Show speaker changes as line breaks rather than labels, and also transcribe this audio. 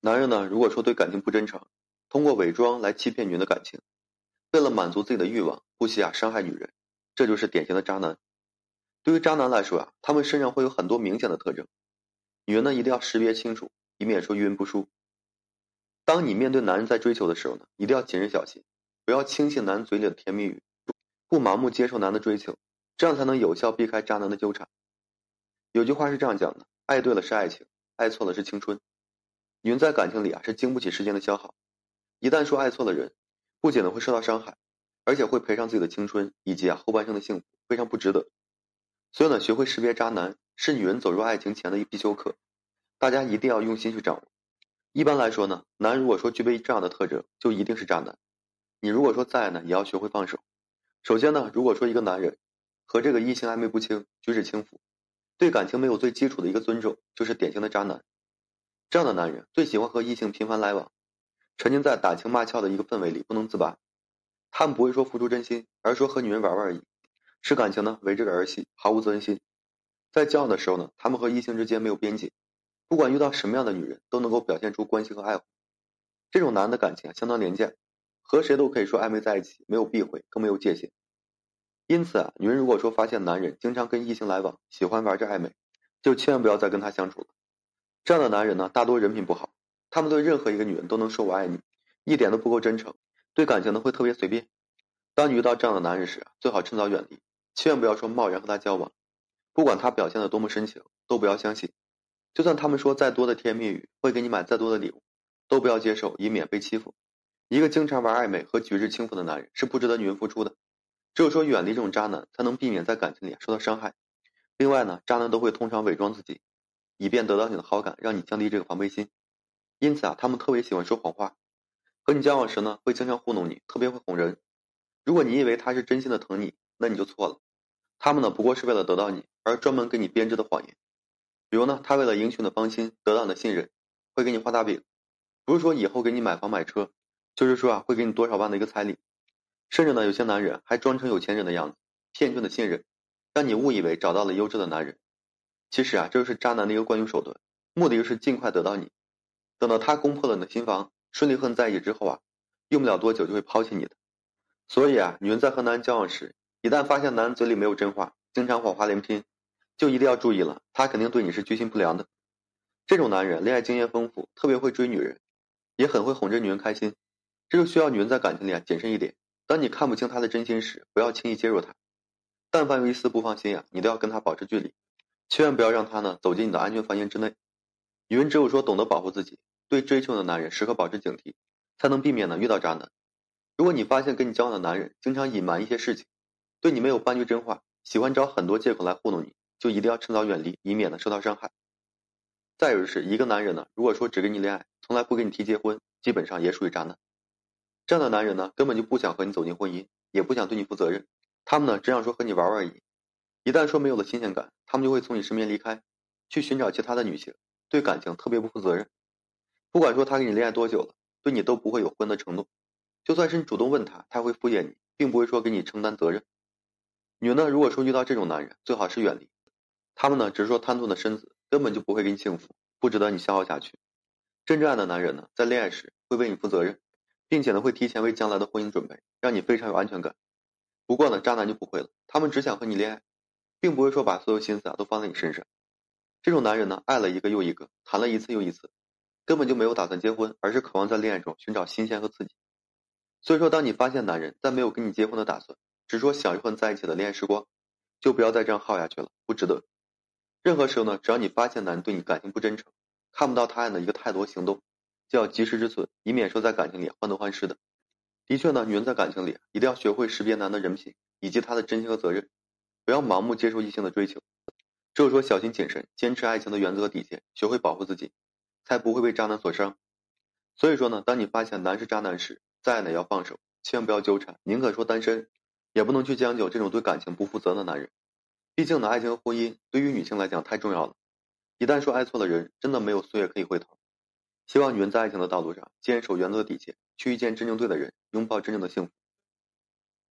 男人呢，如果说对感情不真诚，通过伪装来欺骗女人的感情，为了满足自己的欲望，不惜啊伤害女人，这就是典型的渣男。对于渣男来说啊，他们身上会有很多明显的特征，女人呢一定要识别清楚，以免说遇人不淑。当你面对男人在追求的时候呢，一定要谨慎小心，不要轻信男人嘴里的甜言蜜语，不盲目接受男的追求，这样才能有效避开渣男的纠缠。有句话是这样讲的：爱对了是爱情，爱错了是青春。女人在感情里啊是经不起时间的消耗，一旦说爱错了人，不仅呢会受到伤害，而且会赔上自己的青春以及啊后半生的幸福，非常不值得。所以呢，学会识别渣男是女人走入爱情前的一必修课，大家一定要用心去掌握。一般来说呢，男如果说具备这样的特征，就一定是渣男。你如果说再爱呢，也要学会放手。首先呢，如果说一个男人和这个异性暧昧不清，举止轻浮，对感情没有最基础的一个尊重，就是典型的渣男。这样的男人最喜欢和异性频繁来往，沉浸在打情骂俏的一个氛围里不能自拔。他们不会说付出真心，而是说和女人玩玩而已，使感情呢为这个儿戏，毫无责任心。在交往的时候呢，他们和异性之间没有边界，不管遇到什么样的女人，都能够表现出关心和爱护。这种男人的感情啊相当廉价，和谁都可以说暧昧在一起，没有避讳，更没有界限。因此啊，女人如果说发现男人经常跟异性来往，喜欢玩着暧昧，就千万不要再跟他相处了。这样的男人呢，大多人品不好，他们对任何一个女人都能说我爱你，一点都不够真诚，对感情呢会特别随便。当你遇到这样的男人时，最好趁早远离，千万不要说贸然和他交往。不管他表现的多么深情，都不要相信。就算他们说再多的甜言蜜语，会给你买再多的礼物，都不要接受，以免被欺负。一个经常玩暧昧和举止轻浮的男人是不值得女人付出的。只有说远离这种渣男，才能避免在感情里受到伤害。另外呢，渣男都会通常伪装自己。以便得到你的好感，让你降低这个防备心。因此啊，他们特别喜欢说谎话，和你交往时呢，会经常糊弄你，特别会哄人。如果你以为他是真心的疼你，那你就错了。他们呢，不过是为了得到你而专门给你编织的谎言。比如呢，他为了赢取你的芳心，得到你的信任，会给你画大饼，不是说以后给你买房买车，就是说啊，会给你多少万的一个彩礼。甚至呢，有些男人还装成有钱人的样子，骗取你的信任，让你误以为找到了优质的男人。其实啊，这就是渣男的一个惯用手段，目的就是尽快得到你。等到他攻破了你的心房，顺利和你在一起之后啊，用不了多久就会抛弃你的。所以啊，女人在和男人交往时，一旦发现男人嘴里没有真话，经常谎话连篇，就一定要注意了，他肯定对你是居心不良的。这种男人恋爱经验丰富，特别会追女人，也很会哄着女人开心。这就需要女人在感情里啊谨慎一点。当你看不清他的真心时，不要轻易介入他。但凡有一丝不放心啊，你都要跟他保持距离。千万不要让他呢走进你的安全房间之内。女人只有说懂得保护自己，对追求的男人时刻保持警惕，才能避免呢遇到渣男。如果你发现跟你交往的男人经常隐瞒一些事情，对你没有半句真话，喜欢找很多借口来糊弄你，就一定要趁早远离，以免呢受到伤害。再有就是一个男人呢，如果说只跟你恋爱，从来不跟你提结婚，基本上也属于渣男。这样的男人呢，根本就不想和你走进婚姻，也不想对你负责任，他们呢只想说和你玩玩而已。一旦说没有了新鲜感，他们就会从你身边离开，去寻找其他的女性，对感情特别不负责任。不管说他跟你恋爱多久了，对你都不会有婚的承诺。就算是你主动问他，他会敷衍你，并不会说给你承担责任。女人呢，如果说遇到这种男人，最好是远离。他们呢，只是说贪图的身子，根本就不会给你幸福，不值得你消耗下去。真正爱的男人呢，在恋爱时会为你负责任，并且呢，会提前为将来的婚姻准备，让你非常有安全感。不过呢，渣男就不会了，他们只想和你恋爱。并不会说把所有心思啊都放在你身上，这种男人呢，爱了一个又一个，谈了一次又一次，根本就没有打算结婚，而是渴望在恋爱中寻找新鲜和刺激。所以说，当你发现男人在没有跟你结婚的打算，只说想和你在一起的恋爱时光，就不要再这样耗下去了，不值得。任何时候呢，只要你发现男人对你感情不真诚，看不到他人的一个态度和行动，就要及时止损，以免说在感情里患得患失的。的确呢，女人在感情里一定要学会识别男的人品以及他的真心和责任。不要盲目接受异性的追求，只有说小心谨慎，坚持爱情的原则和底线，学会保护自己，才不会被渣男所伤。所以说呢，当你发现男是渣男时，再爱呢要放手，千万不要纠缠，宁可说单身，也不能去将就这种对感情不负责的男人。毕竟呢，爱情和婚姻对于女性来讲太重要了，一旦说爱错了人，真的没有岁月可以回头。希望女人在爱情的道路上坚守原则底线，去遇见真正对的人，拥抱真正的幸福。